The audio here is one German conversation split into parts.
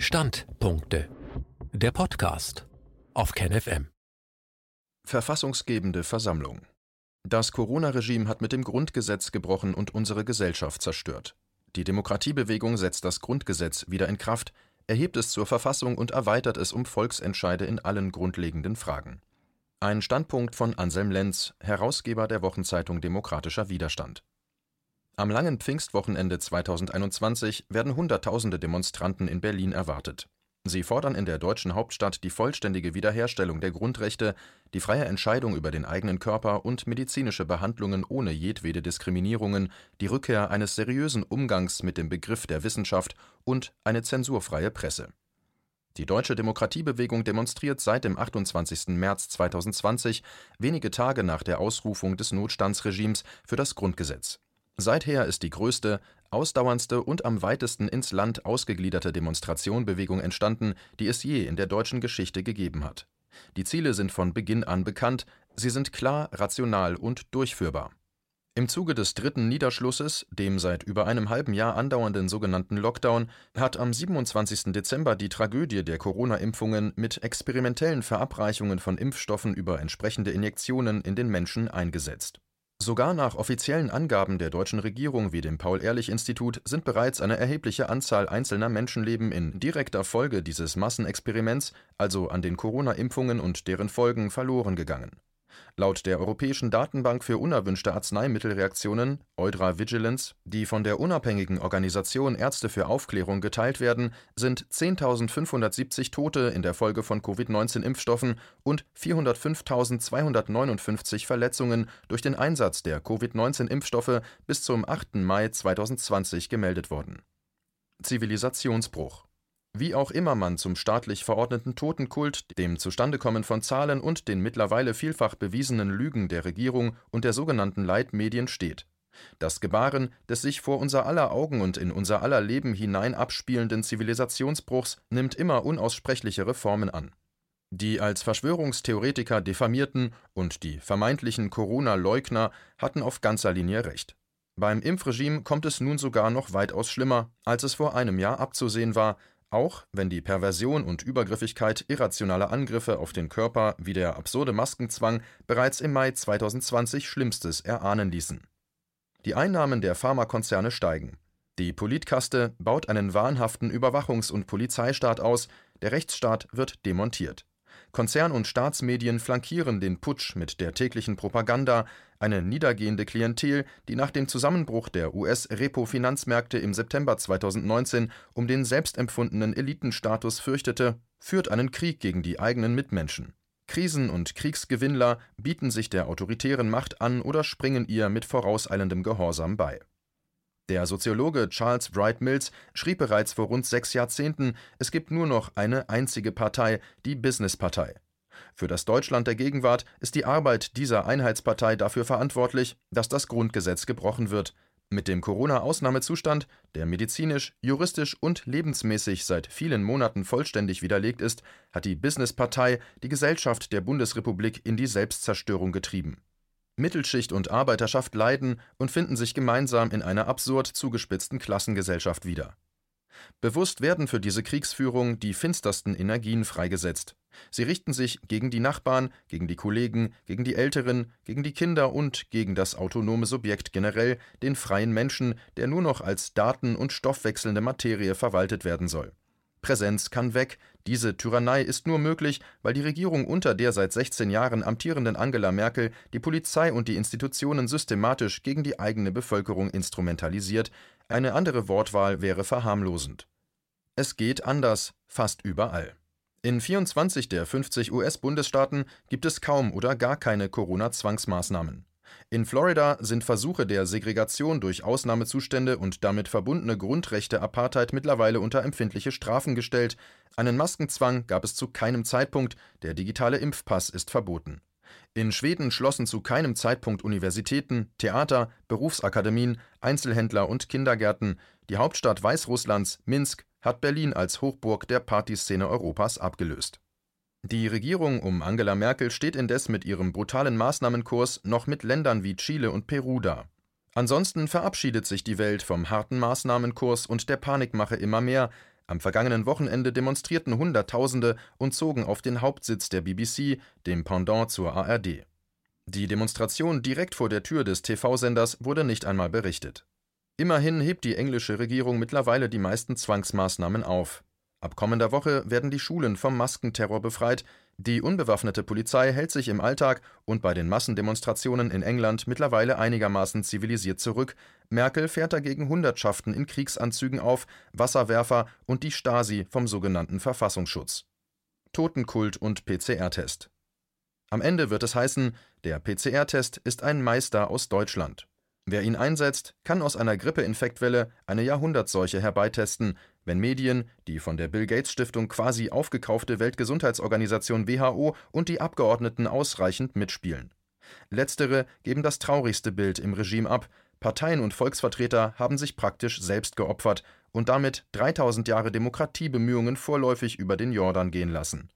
Standpunkte. Der Podcast auf KenFM. Verfassungsgebende Versammlung. Das Corona-Regime hat mit dem Grundgesetz gebrochen und unsere Gesellschaft zerstört. Die Demokratiebewegung setzt das Grundgesetz wieder in Kraft, erhebt es zur Verfassung und erweitert es um Volksentscheide in allen grundlegenden Fragen. Ein Standpunkt von Anselm Lenz, Herausgeber der Wochenzeitung Demokratischer Widerstand. Am langen Pfingstwochenende 2021 werden Hunderttausende Demonstranten in Berlin erwartet. Sie fordern in der deutschen Hauptstadt die vollständige Wiederherstellung der Grundrechte, die freie Entscheidung über den eigenen Körper und medizinische Behandlungen ohne jedwede Diskriminierungen, die Rückkehr eines seriösen Umgangs mit dem Begriff der Wissenschaft und eine zensurfreie Presse. Die deutsche Demokratiebewegung demonstriert seit dem 28. März 2020, wenige Tage nach der Ausrufung des Notstandsregimes, für das Grundgesetz. Seither ist die größte, ausdauerndste und am weitesten ins Land ausgegliederte Demonstrationbewegung entstanden, die es je in der deutschen Geschichte gegeben hat. Die Ziele sind von Beginn an bekannt, sie sind klar, rational und durchführbar. Im Zuge des dritten Niederschlusses, dem seit über einem halben Jahr andauernden sogenannten Lockdown, hat am 27. Dezember die Tragödie der Corona-Impfungen mit experimentellen Verabreichungen von Impfstoffen über entsprechende Injektionen in den Menschen eingesetzt. Sogar nach offiziellen Angaben der deutschen Regierung wie dem Paul-Ehrlich-Institut sind bereits eine erhebliche Anzahl einzelner Menschenleben in direkter Folge dieses Massenexperiments, also an den Corona-Impfungen und deren Folgen, verloren gegangen Laut der Europäischen Datenbank für unerwünschte Arzneimittelreaktionen (Eudra Vigilance), die von der unabhängigen Organisation Ärzte für Aufklärung geteilt werden, sind 10.570 Tote in der Folge von Covid-19-Impfstoffen und 405.259 Verletzungen durch den Einsatz der Covid-19-Impfstoffe bis zum 8. Mai 2020 gemeldet worden. Zivilisationsbruch wie auch immer man zum staatlich verordneten Totenkult, dem Zustandekommen von Zahlen und den mittlerweile vielfach bewiesenen Lügen der Regierung und der sogenannten Leitmedien steht. Das Gebaren des sich vor unser aller Augen und in unser aller Leben hinein abspielenden Zivilisationsbruchs nimmt immer unaussprechlichere Formen an. Die als Verschwörungstheoretiker diffamierten und die vermeintlichen Corona-Leugner hatten auf ganzer Linie recht. Beim Impfregime kommt es nun sogar noch weitaus schlimmer, als es vor einem Jahr abzusehen war, auch wenn die Perversion und Übergriffigkeit irrationaler Angriffe auf den Körper wie der absurde Maskenzwang bereits im Mai 2020 Schlimmstes erahnen ließen. Die Einnahmen der Pharmakonzerne steigen. Die Politkaste baut einen wahnhaften Überwachungs- und Polizeistaat aus, der Rechtsstaat wird demontiert. Konzern und Staatsmedien flankieren den Putsch mit der täglichen Propaganda, eine niedergehende Klientel, die nach dem Zusammenbruch der US-Repo-Finanzmärkte im September 2019 um den selbstempfundenen Elitenstatus fürchtete, führt einen Krieg gegen die eigenen Mitmenschen. Krisen- und Kriegsgewinnler bieten sich der autoritären Macht an oder springen ihr mit vorauseilendem Gehorsam bei der Soziologe Charles Wright Mills schrieb bereits vor rund sechs Jahrzehnten, es gibt nur noch eine einzige Partei, die Businesspartei. Für das Deutschland der Gegenwart ist die Arbeit dieser Einheitspartei dafür verantwortlich, dass das Grundgesetz gebrochen wird. Mit dem Corona-Ausnahmezustand, der medizinisch, juristisch und lebensmäßig seit vielen Monaten vollständig widerlegt ist, hat die Businesspartei die Gesellschaft der Bundesrepublik in die Selbstzerstörung getrieben. Mittelschicht und Arbeiterschaft leiden und finden sich gemeinsam in einer absurd zugespitzten Klassengesellschaft wieder. Bewusst werden für diese Kriegsführung die finstersten Energien freigesetzt. Sie richten sich gegen die Nachbarn, gegen die Kollegen, gegen die Älteren, gegen die Kinder und gegen das autonome Subjekt generell, den freien Menschen, der nur noch als Daten- und stoffwechselnde Materie verwaltet werden soll. Präsenz kann weg. Diese Tyrannei ist nur möglich, weil die Regierung unter der seit 16 Jahren amtierenden Angela Merkel die Polizei und die Institutionen systematisch gegen die eigene Bevölkerung instrumentalisiert. Eine andere Wortwahl wäre verharmlosend. Es geht anders, fast überall. In 24 der 50 US-Bundesstaaten gibt es kaum oder gar keine Corona-Zwangsmaßnahmen. In Florida sind Versuche der Segregation durch Ausnahmezustände und damit verbundene Grundrechte-Apartheid mittlerweile unter empfindliche Strafen gestellt. Einen Maskenzwang gab es zu keinem Zeitpunkt, der digitale Impfpass ist verboten. In Schweden schlossen zu keinem Zeitpunkt Universitäten, Theater, Berufsakademien, Einzelhändler und Kindergärten. Die Hauptstadt Weißrusslands, Minsk, hat Berlin als Hochburg der Partyszene Europas abgelöst die Regierung um Angela Merkel steht indes mit ihrem brutalen Maßnahmenkurs noch mit Ländern wie Chile und Peru da. Ansonsten verabschiedet sich die Welt vom harten Maßnahmenkurs und der Panikmache immer mehr, Am vergangenen Wochenende demonstrierten Hunderttausende und zogen auf den Hauptsitz der BBC, dem Pendant zur ARD. Die Demonstration direkt vor der Tür des TV-Senders wurde nicht einmal berichtet. Immerhin hebt die englische Regierung mittlerweile die meisten Zwangsmaßnahmen auf. Ab kommender Woche werden die Schulen vom Maskenterror befreit, die unbewaffnete Polizei hält sich im Alltag und bei den Massendemonstrationen in England mittlerweile einigermaßen zivilisiert zurück, Merkel fährt dagegen Hundertschaften in Kriegsanzügen auf, Wasserwerfer und die Stasi vom sogenannten Verfassungsschutz. Totenkult und PCR-Test. Am Ende wird es heißen, der PCR-Test ist ein Meister aus Deutschland. Wer ihn einsetzt, kann aus einer Grippeinfektwelle eine Jahrhundertseuche herbeitesten, wenn Medien, die von der Bill Gates Stiftung quasi aufgekaufte Weltgesundheitsorganisation WHO und die Abgeordneten ausreichend mitspielen. Letztere geben das traurigste Bild im Regime ab. Parteien und Volksvertreter haben sich praktisch selbst geopfert und damit 3000 Jahre Demokratiebemühungen vorläufig über den Jordan gehen lassen.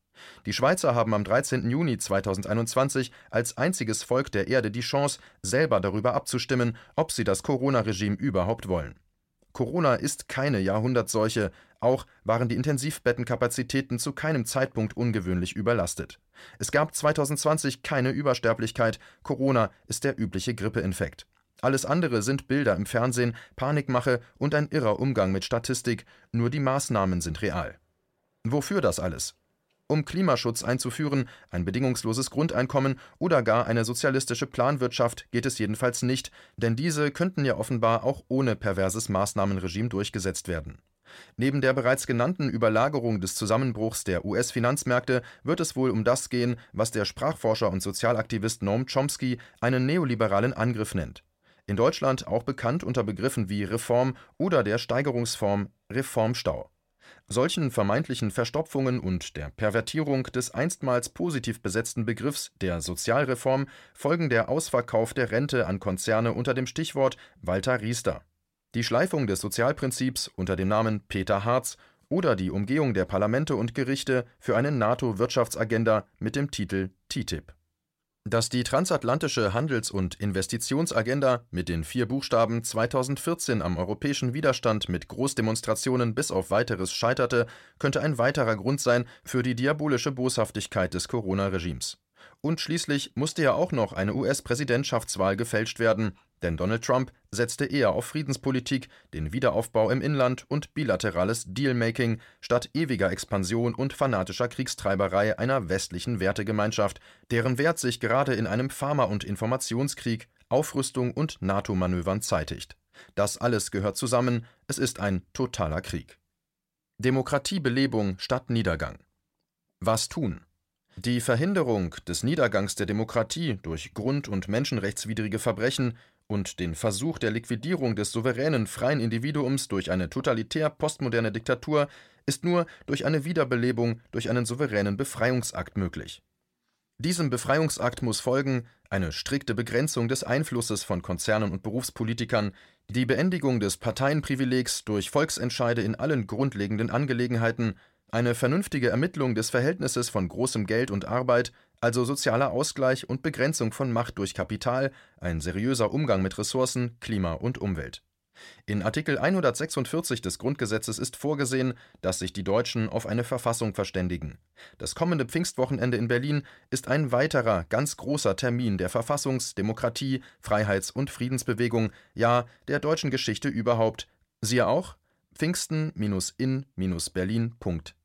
Die Schweizer haben am 13. Juni 2021 als einziges Volk der Erde die Chance, selber darüber abzustimmen, ob sie das Corona-Regime überhaupt wollen. Corona ist keine Jahrhundertseuche, auch waren die Intensivbettenkapazitäten zu keinem Zeitpunkt ungewöhnlich überlastet. Es gab 2020 keine Übersterblichkeit, Corona ist der übliche Grippeinfekt. Alles andere sind Bilder im Fernsehen, Panikmache und ein irrer Umgang mit Statistik, nur die Maßnahmen sind real. Wofür das alles? Um Klimaschutz einzuführen, ein bedingungsloses Grundeinkommen oder gar eine sozialistische Planwirtschaft geht es jedenfalls nicht, denn diese könnten ja offenbar auch ohne perverses Maßnahmenregime durchgesetzt werden. Neben der bereits genannten Überlagerung des Zusammenbruchs der US-Finanzmärkte wird es wohl um das gehen, was der Sprachforscher und Sozialaktivist Noam Chomsky einen neoliberalen Angriff nennt. In Deutschland auch bekannt unter Begriffen wie Reform oder der Steigerungsform Reformstau. Solchen vermeintlichen Verstopfungen und der Pervertierung des einstmals positiv besetzten Begriffs der Sozialreform folgen der Ausverkauf der Rente an Konzerne unter dem Stichwort Walter Riester, die Schleifung des Sozialprinzips unter dem Namen Peter Harz oder die Umgehung der Parlamente und Gerichte für eine NATO-Wirtschaftsagenda mit dem Titel TTIP dass die transatlantische Handels- und Investitionsagenda mit den vier Buchstaben 2014 am europäischen Widerstand mit Großdemonstrationen bis auf weiteres scheiterte, könnte ein weiterer Grund sein für die diabolische Boshaftigkeit des Corona-Regimes. Und schließlich musste ja auch noch eine US-Präsidentschaftswahl gefälscht werden, denn Donald Trump setzte eher auf Friedenspolitik, den Wiederaufbau im Inland und bilaterales Dealmaking statt ewiger Expansion und fanatischer Kriegstreiberei einer westlichen Wertegemeinschaft, deren Wert sich gerade in einem Pharma- und Informationskrieg, Aufrüstung und NATO-Manövern zeitigt. Das alles gehört zusammen, es ist ein totaler Krieg. Demokratiebelebung statt Niedergang. Was tun? Die Verhinderung des Niedergangs der Demokratie durch grund- und menschenrechtswidrige Verbrechen und den Versuch der Liquidierung des souveränen freien Individuums durch eine totalitär postmoderne Diktatur ist nur durch eine Wiederbelebung durch einen souveränen Befreiungsakt möglich. Diesem Befreiungsakt muss folgen eine strikte Begrenzung des Einflusses von Konzernen und Berufspolitikern, die Beendigung des Parteienprivilegs durch Volksentscheide in allen grundlegenden Angelegenheiten, eine vernünftige Ermittlung des Verhältnisses von großem Geld und Arbeit, also sozialer Ausgleich und Begrenzung von Macht durch Kapital, ein seriöser Umgang mit Ressourcen, Klima und Umwelt. In Artikel 146 des Grundgesetzes ist vorgesehen, dass sich die Deutschen auf eine Verfassung verständigen. Das kommende Pfingstwochenende in Berlin ist ein weiterer, ganz großer Termin der Verfassungs-, Demokratie-, Freiheits- und Friedensbewegung, ja, der deutschen Geschichte überhaupt. Siehe auch pfingsten-in-berlin.de.